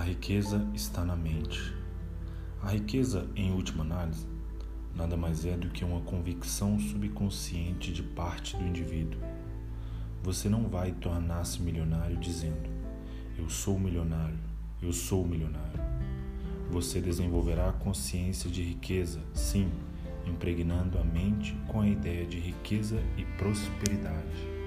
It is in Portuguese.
A riqueza está na mente. A riqueza, em última análise, nada mais é do que uma convicção subconsciente de parte do indivíduo. Você não vai tornar-se milionário dizendo: Eu sou milionário, eu sou milionário. Você desenvolverá a consciência de riqueza, sim, impregnando a mente com a ideia de riqueza e prosperidade.